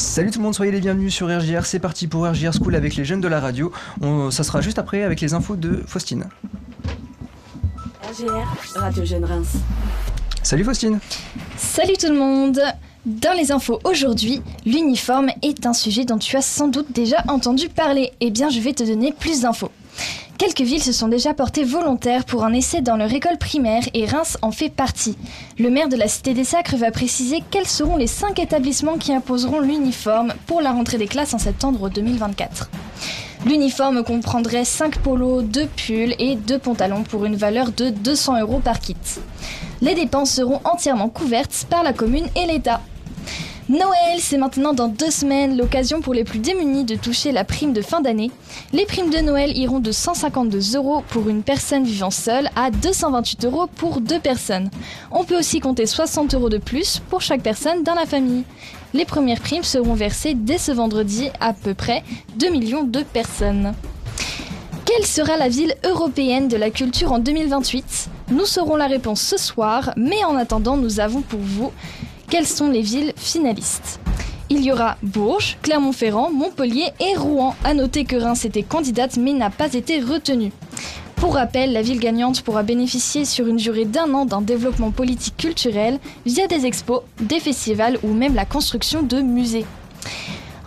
Salut tout le monde, soyez les bienvenus sur RGR. C'est parti pour RGR School avec les jeunes de la radio. On- ça sera juste après avec les infos de Faustine. RGR, Radio Jeune Reims. Salut Faustine. Salut tout le monde Dans les infos aujourd'hui, l'uniforme est un sujet dont tu as sans doute déjà entendu parler. Eh bien, je vais te donner plus d'infos. Quelques villes se sont déjà portées volontaires pour un essai dans leur école primaire et Reims en fait partie. Le maire de la Cité des Sacres va préciser quels seront les cinq établissements qui imposeront l'uniforme pour la rentrée des classes en septembre 2024. L'uniforme comprendrait 5 polos, 2 pulls et 2 pantalons pour une valeur de 200 euros par kit. Les dépenses seront entièrement couvertes par la commune et l'État. Noël, c'est maintenant dans deux semaines l'occasion pour les plus démunis de toucher la prime de fin d'année. Les primes de Noël iront de 152 euros pour une personne vivant seule à 228 euros pour deux personnes. On peut aussi compter 60 euros de plus pour chaque personne dans la famille. Les premières primes seront versées dès ce vendredi à peu près 2 millions de personnes. Quelle sera la ville européenne de la culture en 2028 Nous saurons la réponse ce soir, mais en attendant, nous avons pour vous quelles sont les villes finalistes? Il y aura Bourges, Clermont-Ferrand, Montpellier et Rouen. À noter que Reims était candidate mais n'a pas été retenue. Pour rappel, la ville gagnante pourra bénéficier sur une durée d'un an d'un développement politique culturel via des expos, des festivals ou même la construction de musées.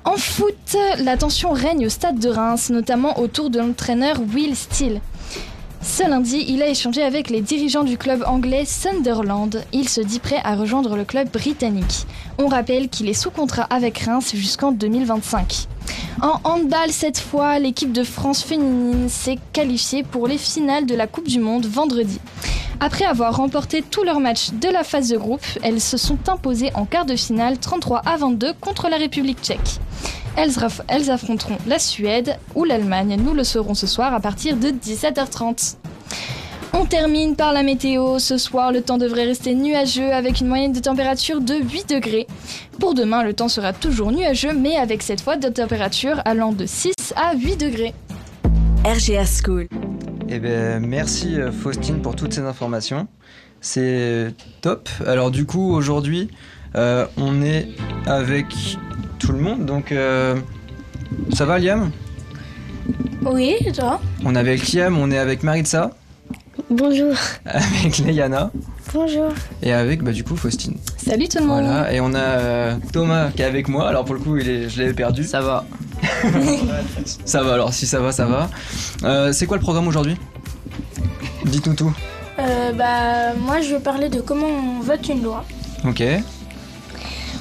En foot, la tension règne au stade de Reims, notamment autour de l'entraîneur Will Steele. Ce lundi, il a échangé avec les dirigeants du club anglais Sunderland. Il se dit prêt à rejoindre le club britannique. On rappelle qu'il est sous contrat avec Reims jusqu'en 2025. En handball, cette fois, l'équipe de France féminine s'est qualifiée pour les finales de la Coupe du Monde vendredi. Après avoir remporté tous leurs matchs de la phase de groupe, elles se sont imposées en quart de finale 33 à 22 contre la République tchèque. Elles, elles affronteront la Suède ou l'Allemagne. Nous le saurons ce soir à partir de 17h30. On termine par la météo. Ce soir, le temps devrait rester nuageux avec une moyenne de température de 8 degrés. Pour demain, le temps sera toujours nuageux, mais avec cette fois de température allant de 6 à 8 degrés. RGR School. Eh ben, merci euh, Faustine pour toutes ces informations. C'est top. Alors du coup, aujourd'hui, euh, on est avec tout le monde. Donc, euh, ça va Liam? Oui, et toi? On est avec Liam, on est avec Maritza, Bonjour. avec Léana Bonjour. et avec bah, du coup Faustine. Salut tout le monde Voilà, et on a euh, Thomas qui est avec moi. Alors pour le coup, il est, je l'avais perdu. Ça va. Ça va alors, si ça va, ça va. Euh, c'est quoi le programme aujourd'hui? Dites-nous tout. Euh, bah, moi, je vais parler de comment on vote une loi. Ok,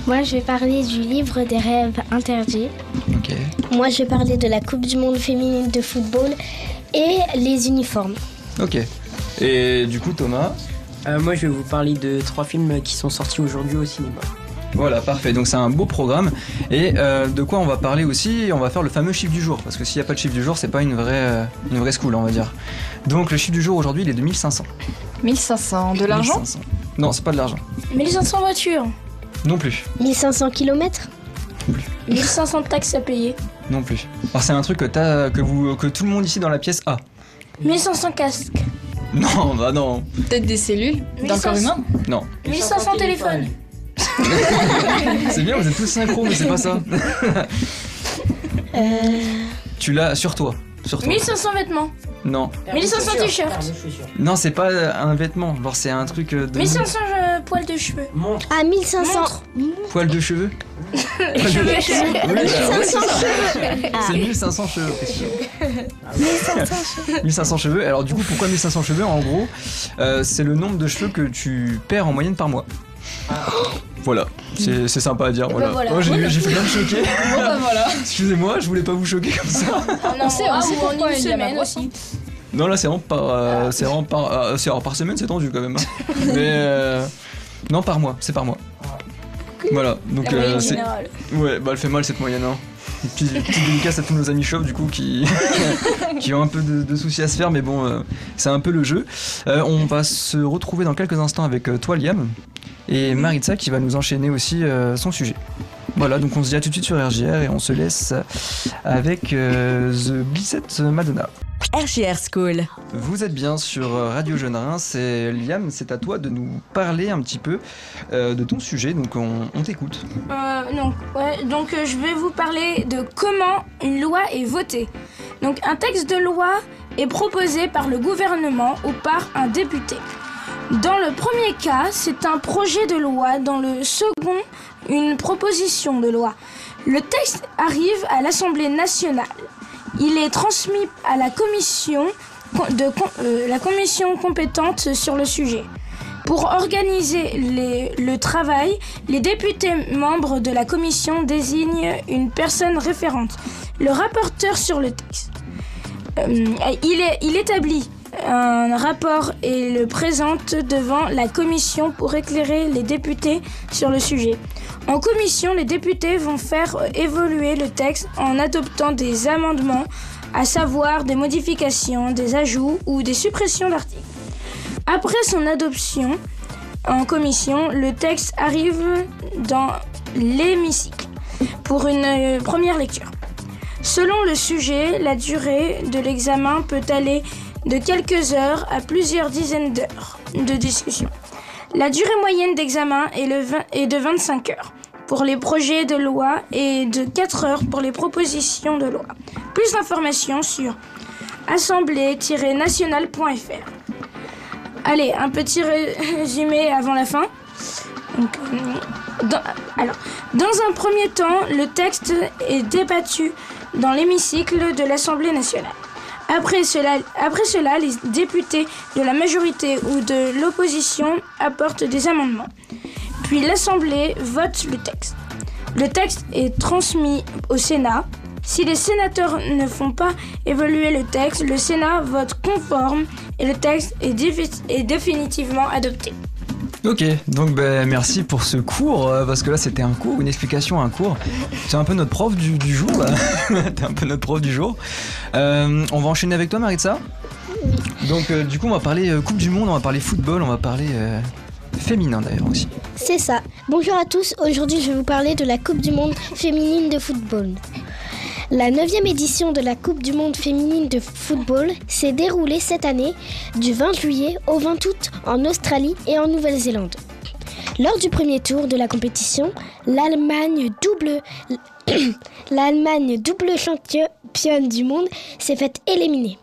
Moi, je vais parler du livre des rêves interdits. ok. Moi, je vais parler de la Coupe du Monde féminine de football et les uniformes. Ok. Et du coup, Thomas, Euh, moi, je vais vous parler de trois films qui sont sortis aujourd'hui au cinéma. voilà, parfait. Donc c'est un beau programme. Et euh, de quoi on va parler aussi On va faire le fameux chiffre du jour. Parce que s'il n'y a pas de chiffre du jour, c'est pas une vraie, euh, une vraie school, on va dire. Donc le chiffre du jour aujourd'hui, il est de 1500. 1500. De l'argent 1500. Non, c'est pas de l'argent. 1500 voitures, Non plus. 1500 km 1500 taxes à payer, Non plus. Alors c'est un truc que, t'as- que, vous, que tout le monde ici dans la pièce a. 1500 casques, Non, bah non. Peut-être des cellules dans le corps 1500. humain Non. 1500 téléphones, C'est bien, vous êtes tous synchro, mais c'est pas ça. Tu l'as sur toi. Sur toi. 1500 vêtements, Non. 1500 t-shirts, Non, c'est pas euh, un vêtement. Genre, c'est un truc euh, de. 1500 euh, poils de cheveux, Ah, 1500 montres, Poil de cheveux cheveux, cheveux. Oui, bah, 1500 C'est 1500 cheveux. Christian. 1500 cheveux. Alors, du coup, pourquoi 1500 cheveux En gros, euh, c'est le nombre de cheveux que tu perds en moyenne par mois. Voilà, c'est sympa à dire. Voilà. bah voilà. Oh, j'ai fait bien me choquer. Bon bah voilà Excusez-moi, je voulais pas vous choquer comme ça. En un On sait- on pourquoi une semaine aussi. Non, là, c'est vraiment par, euh, c'est vraiment par, euh, c'est- alors, par semaine, c'est tendu quand même. hein. Mais euh, non, par mois, c'est par mois. Voilà, donc La moyenne euh, c'est générale. ouais, bah elle fait mal cette moyenne. Hein. Petite, petite dédicace à tous nos amis chauves du coup qui qui ont un peu de, de soucis à se faire, mais bon, euh, c'est un peu le jeu. Euh, on va se retrouver dans quelques instants avec euh, toi, Liam, et Maritza qui va nous enchaîner aussi euh, son sujet. Voilà, donc on se dit à tout de suite sur RGR et on se laisse avec euh, The Blissett Madonna. RGR School. Vous êtes bien sur Radio Jeune Reims et Liam, c'est à toi de nous parler un petit peu euh, de ton sujet, donc on, on t'écoute. Euh, donc, ouais, donc euh, je vais vous parler de comment une loi est votée. Donc un texte de loi est proposé par le gouvernement ou par un député. Dans le premier cas, c'est un projet de loi. Dans le second, une proposition de loi. Le texte arrive à l'Assemblée nationale. Il est transmis à la commission, de, euh, la commission compétente sur le sujet. Pour organiser le travail, les députés membres de la commission désignent une personne référente, le rapporteur sur le texte. Euh, il établit un rapport et le présente devant la commission pour éclairer les députés sur le sujet. En commission, les députés vont faire euh, évoluer le texte en adoptant des amendements, à savoir des modifications, des ajouts ou des suppressions d'articles. Après son adoption en commission, le texte arrive dans l'hémicycle pour une euh, première lecture. Selon le sujet, la durée de l'examen peut aller de quelques heures à plusieurs dizaines d'heures de discussion. La durée moyenne d'examen est, de 25 heures pour les projets de loi et de 4 heures pour les propositions de loi. Plus d'informations sur assemblée-nationale.fr. Allez, un petit ré- résumé avant la fin. Euh, dans un premier temps, le texte est débattu dans l'hémicycle de l'Assemblée nationale. Après cela, les députés de la majorité ou de l'opposition apportent des amendements. Puis l'Assemblée vote le texte. Le texte est transmis au Sénat. Si les sénateurs ne font pas évoluer le texte, le Sénat vote conforme et le texte est définitivement adopté. Ok, donc ben, merci pour ce cours, euh, parce que là c'était un cours, une explication, un cours. C'est un peu notre prof du, jour. T'es un peu notre prof du jour. Euh, on va enchaîner avec toi, Maritza. Donc euh, du coup on va parler Coupe du Monde, on va parler football, on va parler féminin d'ailleurs aussi. C'est ça. Bonjour à tous. Aujourd'hui, je vais vous parler de la Coupe du Monde féminine de football. La 9e édition de la Coupe du Monde féminine de football s'est déroulée cette année du 20 juillet au 20 août en Australie et en Nouvelle-Zélande. Lors du premier tour de la compétition, l'Allemagne double championne du monde s'est faite éliminer,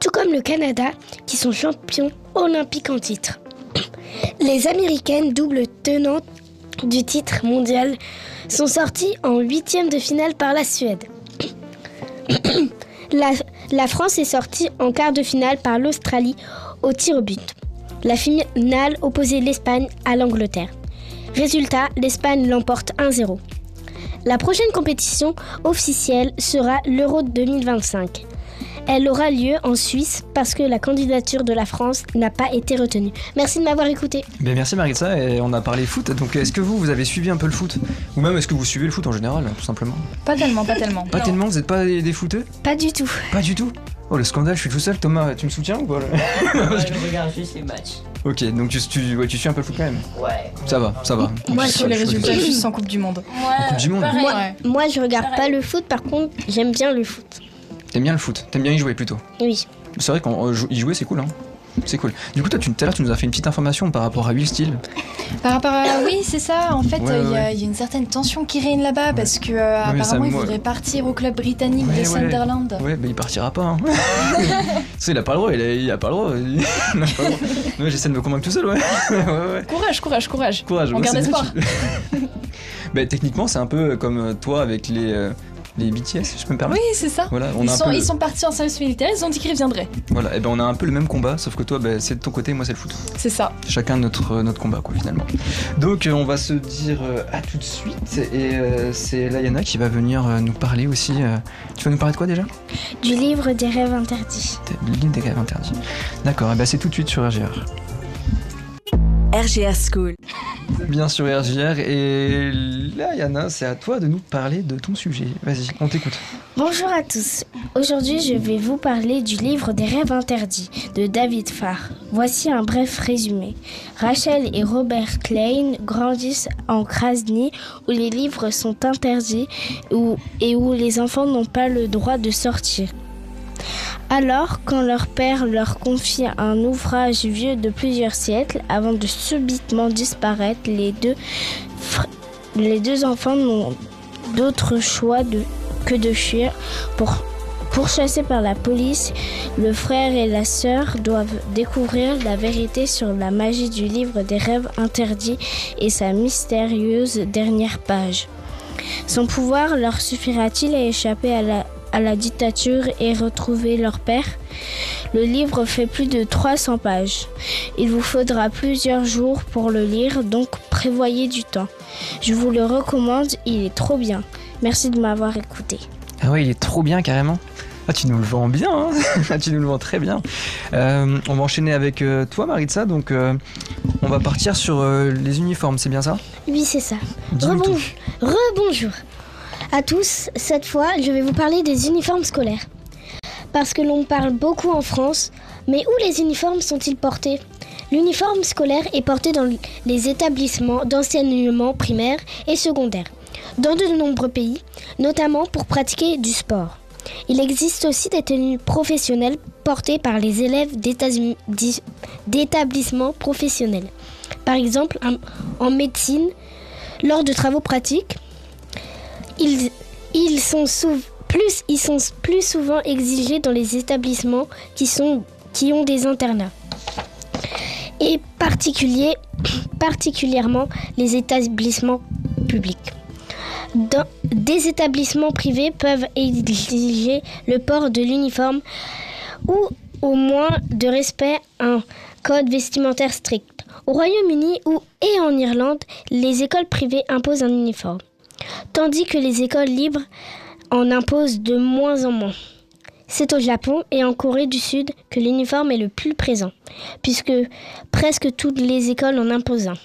tout comme le Canada qui sont champions olympiques en titre. Les Américaines, double tenantes du titre mondial, sont sorties en huitième de finale par la Suède. La, France est sortie en quart de finale par l'Australie au tir au but. La finale opposait l'Espagne à l'Angleterre. Résultat, l'Espagne l'emporte 1-0. La prochaine compétition officielle sera l'Euro 2025. Elle aura lieu en Suisse parce que la candidature de la France n'a pas été retenue. Merci de m'avoir écouté. Ben, merci Maritza, et on a parlé foot, donc est-ce que vous, vous avez suivi un peu le foot? Ou même est-ce que vous suivez le foot en général, tout simplement? Pas tellement, pas tellement. Pas tellement, vous n'êtes pas des, des footeux? Pas du tout. Pas du tout? Oh le scandale, je suis tout seul, Thomas, tu me soutiens ou pas je regarde juste les matchs. Ok, donc tu, tu, ouais, tu suis un peu le foot quand même? Ouais. Ça va, ça va. Moi, Je- sur les résultats, juste en Coupe du Monde. Moi, Coupe du Monde? pareil. Ouais. Moi, je regarde Pareil. pas le foot, par contre, j'aime bien le foot. T'aimes bien le foot, t'aimes bien y jouer plutôt. Oui. C'est vrai qu'y jouer c'est cool hein. C'est cool. Du coup toi tu, tout à l'heure tu nous as fait une petite information par rapport à Will Steele. Par rapport à. Oui, c'est ça. En fait, Ouais, euh, il y, ouais. a- il y a une certaine tension qui règne là-bas parce que euh, mais ça, apparemment il voudrait partir au club britannique Ouais, de ouais. Sunderland. Ouais bah il partira pas hein. Il a pas le droit, il a, il a pas le droit. Il a pas le droit. Ouais, j'essaie de me convaincre tout seul ouais. ouais, ouais. Courage, courage, courage. Courage. On ouais, garde espoir. tu- bah techniquement c'est un peu comme euh, toi avec les, euh, les BTS, si je peux me permettre. Oui, c'est ça. Voilà, on Ils a sont, peu... ils sont partis en service militaire, ils ont dit qu'ils reviendraient. Voilà, et ben on a un peu le même combat, sauf que toi bah, c'est de ton côté, moi c'est le foot. C'est ça. chacun notre, euh, notre combat quoi finalement. Donc euh, on va se dire euh, à tout de suite et euh, c'est Layana qui va venir nous parler aussi. Tu vas nous parler de quoi déjà? Du livre des rêves interdits. T'es- L'île des rêves interdits. D'accord, et ben c'est tout de suite sur RGR. RGR School. Bien sur RGR et Layana, c'est à toi de nous parler de ton sujet. Vas-y, on t'écoute. Bonjour à tous. Aujourd'hui, je vais vous parler du livre des rêves interdits de David Farr. Voici un bref résumé. Rachel et Robert Klein grandissent en Krasny où les livres sont interdits et où les enfants n'ont pas le droit de sortir. Alors, quand leur père leur confie un ouvrage vieux de plusieurs siècles, avant de subitement disparaître, les deux, enfants n'ont d'autre choix que de fuir. Pour, pourchassés par la police, le frère et la sœur doivent découvrir la vérité sur la magie du livre des rêves interdits et sa mystérieuse dernière page. Son pouvoir leur suffira-t-il à échapper à la, à la dictature et retrouver leur père Le livre fait plus de 300 pages. Il vous faudra plusieurs jours pour le lire, donc prévoyez du temps. Je vous le recommande, il est trop bien. Merci de m'avoir écouté. Ah ouais, il est trop bien carrément. Ah, tu nous le vends bien, hein Ah, tu nous le vends très bien. Euh, on va enchaîner avec euh, toi, Maritza. Donc, euh, on va partir sur euh, les uniformes, c'est bien ça? Oui, c'est ça. Rebonjour. Rebonjour à tous. Cette fois, je vais vous parler des uniformes scolaires. Parce que l'on parle beaucoup en France, mais où les uniformes sont-ils portés? L'uniforme scolaire est porté dans les établissements d'enseignement primaire et secondaire, dans de nombreux pays, notamment pour pratiquer du sport. Il existe aussi des tenues professionnelles portées par les élèves d'établissements professionnels. Par exemple, en médecine, lors de travaux pratiques, ils, sont plus, souvent exigés dans les établissements qui, ont des internats. Et particulièrement les établissements publics. Des établissements privés peuvent exiger le port de l'uniforme ou au moins de respect un code vestimentaire strict. Au Royaume-Uni ou et en Irlande, les écoles privées imposent un uniforme, tandis que les écoles libres en imposent de moins en moins. C'est au Japon et en Corée du Sud que l'uniforme est le plus présent, puisque presque toutes les écoles en imposent un.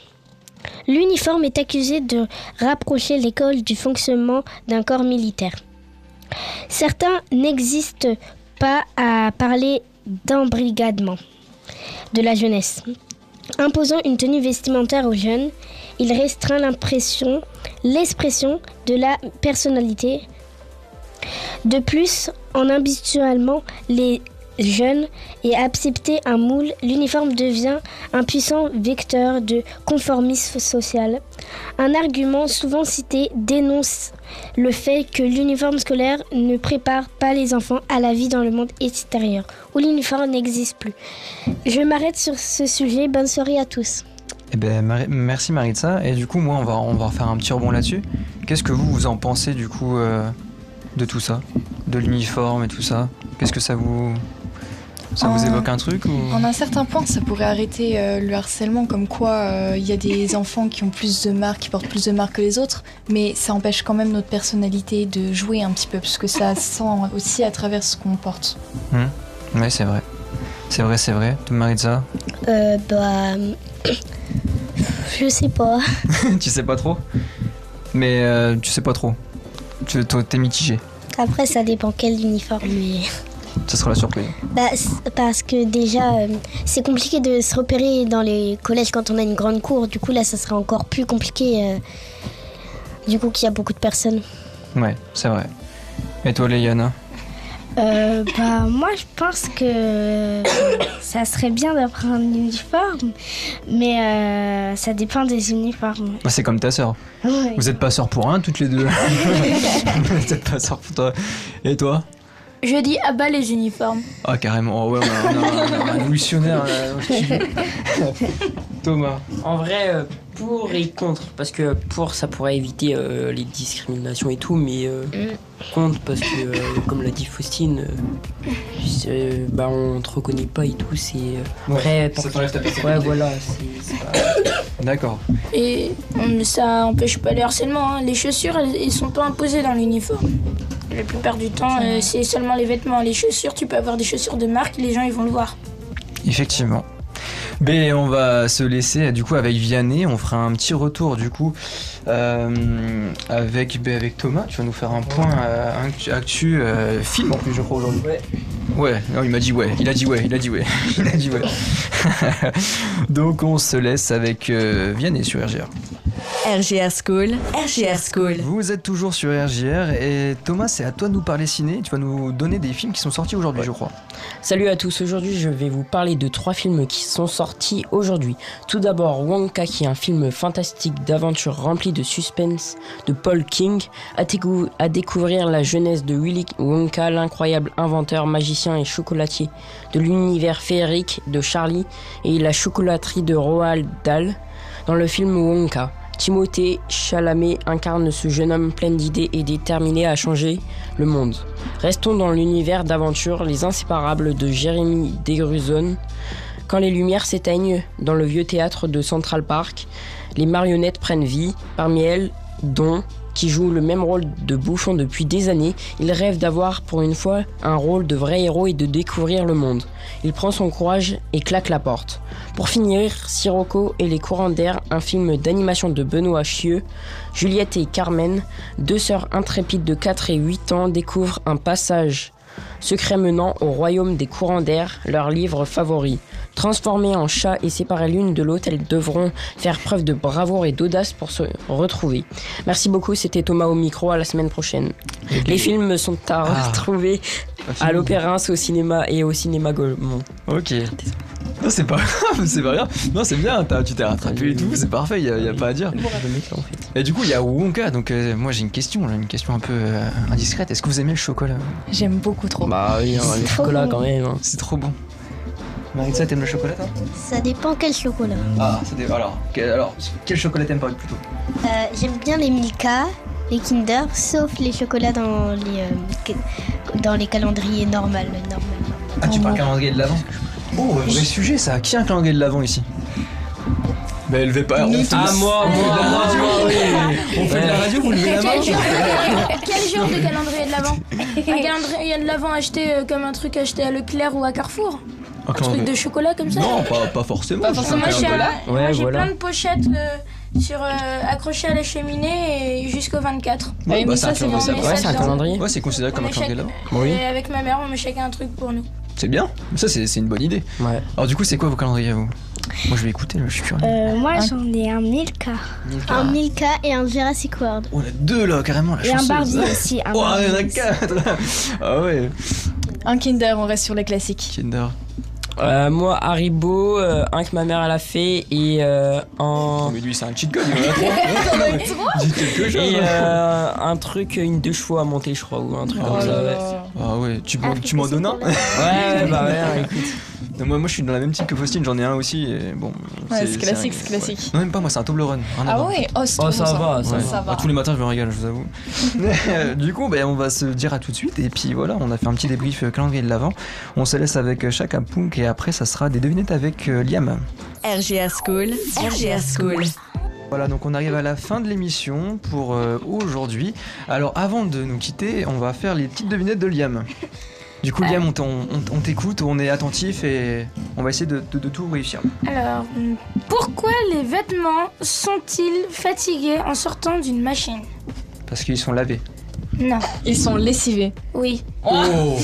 L'uniforme est accusé de rapprocher l'école du fonctionnement d'un corps militaire. Certains n'existent pas à parler d'embrigadement de la jeunesse. Imposant une tenue vestimentaire aux jeunes, il restreint l'impression, l'expression de la personnalité. De plus, en habituellement les jeunes et accepter un moule, l'uniforme devient un puissant vecteur de conformisme social. Un argument souvent cité dénonce le fait que l'uniforme scolaire ne prépare pas les enfants à la vie dans le monde extérieur, où l'uniforme n'existe plus. Je m'arrête sur ce sujet. Bonne soirée à tous. Eh ben, merci Maritza. Et du coup, moi, on va, on va faire un petit rebond là-dessus. Qu'est-ce que vous, vous en pensez du coup euh, de tout ça? De l'uniforme et tout ça? Qu'est-ce que ça vous. Ça vous Euh, évoque un truc ou... En un certain point, ça pourrait arrêter euh, le harcèlement, comme quoi euh, il y a des enfants qui ont plus de marques, qui portent plus de marques que les autres, mais ça empêche quand même notre personnalité de jouer un petit peu, parce que ça sent aussi à travers ce qu'on porte. Ouais, c'est vrai. C'est vrai, c'est vrai. Toi, Maritza? Euh, bah. Je sais pas. Tu sais pas trop Mais euh, tu sais pas trop. Tu t'es mitigé. Après, ça dépend quel uniforme. Mais... Ça sera la surprise. Bah, parce que déjà, euh, c'est compliqué de se repérer dans les collèges quand on a une grande cour. Du coup, là, ça serait encore plus compliqué. euh, du coup, qu'il y a beaucoup de personnes. Ouais, c'est vrai. Et toi, Léana? Euh, bah, moi, je pense que ça serait bien d'avoir un uniforme. Mais euh, ça dépend des uniformes. Bah, C'est comme ta sœur. Ouais. Vous êtes pas sœurs pour un, toutes les deux. Vous êtes pas sœurs pour toi. Et toi? Je dis à bas les uniformes. Ah, carrément. Oh, ouais, on a, on a- on a un révolutionnaire. Thomas. En vrai, euh, pour et contre. Parce que pour, ça pourrait éviter euh, les discriminations et tout, mais euh, contre, parce que, euh, comme l'a dit Faustine, euh, bah, on te reconnaît pas et tout. C'est. euh, Après, ça pour- t'enlève ta Ouais, voilà. c'est- c'est pas- D'accord. Et ça empêche pas le harcèlement. hein. Les chaussures, elles, elles sont pas imposées dans l'uniforme. La plupart du temps, euh, c'est seulement les vêtements. Les chaussures, tu peux avoir des chaussures de marque, les gens ils vont le voir. Effectivement. Ben, on va se laisser du coup avec Vianney. On fera un petit retour du coup euh, avec, avec Thomas. Tu vas nous faire un point euh, actu, euh, film en plus, je crois aujourd'hui. Ouais, non, il m'a dit ouais, il a dit ouais, il a dit ouais, il a dit ouais. Donc on se laisse avec euh, Vianney sur RGR. RGR School, RGR School. Vous êtes toujours sur RGR et Thomas, c'est à toi de nous parler ciné. Tu vas nous donner des films qui sont sortis aujourd'hui, je crois. Salut à tous, aujourd'hui je vais vous parler de trois films qui sont sortis aujourd'hui. Tout d'abord Wonka qui est un film fantastique d'aventure rempli de suspense de Paul King, à, à découvrir la jeunesse de Willy Wonka, l'incroyable inventeur, magicien et chocolatier de l'univers féerique de Charlie et la chocolaterie de Roald Dahl dans le film Wonka. Timothée Chalamet incarne ce jeune homme plein d'idées et déterminé à changer le monde. Restons dans l'univers d'aventure Les Inséparables de Jérémy Degruzon. Quand les lumières s'éteignent dans le vieux théâtre de Central Park, les marionnettes prennent vie. Parmi elles, Don, qui joue le même rôle de bouffon depuis des années, il rêve d'avoir pour une fois un rôle de vrai héros et de découvrir le monde. Il prend son courage et claque la porte. Pour finir, Sirocco et les courants d'air, un film d'animation de Benoît Chieux, Juliette et Carmen, deux sœurs intrépides de 4 et 8 ans, découvrent un passage secret menant au royaume des courants d'air, leur livre favori. Transformées en chats et séparées l'une de l'autre, elles devront faire preuve de bravoure et d'audace pour se retrouver. Merci beaucoup, c'était Thomas au micro, à la semaine prochaine. Les films sont à Ah. retrouver à l'Opéra, au cinéma et au cinéma Gaumont. Ok. Non, c'est pas grave, c'est pas grave. Non, c'est bien, tu t'es rattrapé et tout, c'est parfait, y a, y a pas à dire. Et du coup, il y a Wonka, donc euh, moi j'ai une question, une question un peu euh, indiscrète. Est-ce que vous aimez le chocolat? J'aime beaucoup trop. Bah oui, hein, le chocolat bon. quand même. hein. C'est trop bon. Maritza, t'aimes le chocolat toi? Ça dépend quel chocolat. Ah, ça dé- alors, quel, alors, quel chocolat t'aimes pas plutôt? Euh, J'aime bien les Milka, les Kinder, sauf les chocolats dans les, euh, dans les calendriers normales. normalement. Ah, tu parles calendrier de l'avant? Oh, vrai sujet ça. Qui a un calendrier de l'avant ici Bah, levez pas. On fait Ah, de- moi, on fait de moi, la moi, radio, moi, oui. On fait de la radio, vous levez la main Quel genre, quel genre de calendrier de l'avant Un calendrier de l'avant acheté euh, comme un truc acheté à Leclerc ou à Carrefour Un Un truc de chocolat comme ça Non, pas, pas forcément. Pas c'est forcément. un Moi j'ai calendrier. un- Ouais, moi, j'ai voilà. plein de pochettes euh, sur, euh, accrochées à la cheminée et jusqu'au 24. Ouais, Ah, bah, un ça, c'est un calendrier. Ouais, c'est considéré comme un met calendrier. Oui. Et avec ma mère, on met chacun un truc pour nous. C'est bien. Ça, c'est une bonne idée. Ouais. Alors, du coup, c'est quoi vos calendriers à vous? Moi, je vais écouter, là, je suis curieux. Euh, moi j'en ai un Milka. Milka. Un Milka et un Jurassic World. Oh, on a deux là, carrément, la Et un. Barbie aussi. Un Oh, il y en a Barbie quatre Ah ouais, Un Kinder, on reste sur les classiques. Kinder. Euh, moi, Haribo, euh, un que ma mère elle a fait et euh, Oh, un. mais lui, c'est un cheat code, il en a trois. Dis quelque chose. Et euh, un truc, une deux chevaux à monter, je crois, ou un truc Oh comme là ça, ouais. Ah ouais, tu, tu m'en donnes un Ouais, ouais, bah ouais, hein, écoute. Non, moi, moi, je suis dans la même team que Faustine, j'en ai un aussi. Et bon, Ouais, c'est classique, un- c'est classique. ouais. Non, même pas, moi, c'est un Toblerone. à Ah ouais, oh, c'est Oh, ça bon, va, ça Ouais. Ça va. Ah, tous les matins, je me régale, je vous avoue. du coup, ben, on va se dire à tout de suite. Et puis voilà, on a fait un petit débrief euh, calendrier de l'avant. On se laisse avec euh, Chaka Punk et après, ça sera des devinettes avec euh, Liam. RGR School, RGR School. Voilà, donc on arrive à la fin de l'émission pour euh, aujourd'hui. Alors avant de nous quitter, on va faire les petites devinettes de Liam. Du coup, Liam, on on- on t'écoute, on est attentif et on va essayer de, de- de tout réussir. Alors, pourquoi les vêtements sont-ils fatigués en sortant d'une machine? Parce qu'ils sont lavés. Non. Ils sont lessivés. Oui. Oh,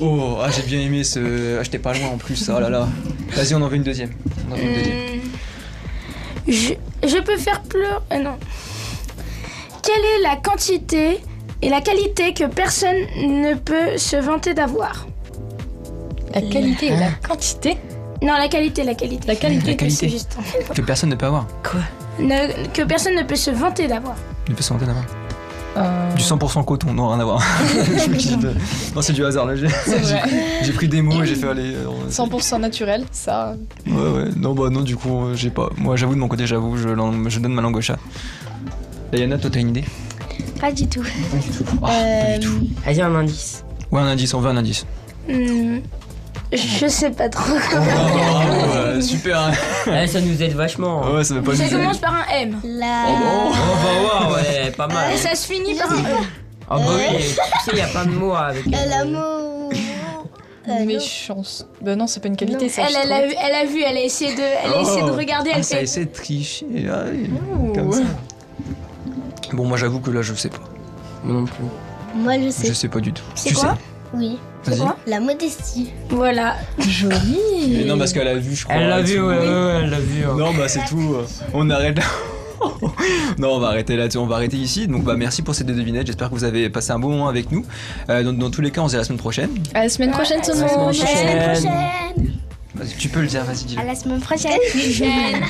oh ah, j'ai bien aimé ce. Ah, j'étais pas loin en plus, oh là là. Vas-y, on en veut une deuxième. On en veut une deuxième. Hum, je, je peux faire pleurer. euh, non. Quelle est la quantité et la qualité que personne ne peut se vanter d'avoir La qualité et la quantité. Non, la qualité, la qualité. La qualité. La qualité. Juste. Que personne ne peut avoir. Ne- que personne ne peut se vanter d'avoir. Ne peut se vanter d'avoir. Euh, Du 100% coton, non, rien à voir. Je me quitte. Non, c'est du hasard là. J'ai pris des mots et j'ai fait aller. euh, 100% naturel, ça. Ouais, ouais. Non, bah non, du coup, euh, j'ai pas. Moi, j'avoue, de mon côté, j'avoue, je, donne ma langue au chat. Et Yana, toi, t'as une idée? Pas du tout. Ah, Pas du tout. Vas-y, un indice. Ouais, un indice, on veut un indice. Hum, je sais pas trop. Oh, ouais, super. Eh, ça nous aide vachement. hein. Ouais, ça pas Ça commence par un M. La... Oh bah ouais, ouais, pas mal. Et ça se finit par un E. Ah bah oui, tu sais, il y a plein de mots avec. Euh, euh, L'amour. Euh, non. Méchance. Bah non, c'est pas une qualité, ça. Elle, a, vu- elle a vu, elle a essayé de, elle a essayé de Oh. regarder, Ah, elle ça fait. essaie de tricher. ah. Comme ça. Bon, moi, j'avoue que là, je sais pas. Moi non plus. Moi je sais. Euh, Je sais pas du tout. C'est Tu quoi sais Oui. Vas-y. quoi La modestie. Voilà. Joli. Mais non, parce qu'elle a vu, je crois. Elle l'a et vu, tout. ouais, ouais, ouais, elle l'a vu. hein. Non, bah c'est tout. On arrête là. non, on va arrêter là-dessus, on va arrêter ici. Donc, bah, merci pour ces deux devinettes. J'espère que vous avez passé un bon moment avec nous. Euh, dans, dans tous les cas, on se dit à la semaine prochaine. À la semaine prochaine, tout le À la semaine monde. prochaine. prochaine. Vas-y, tu peux le dire, vas-y, dis-le. À la semaine prochaine.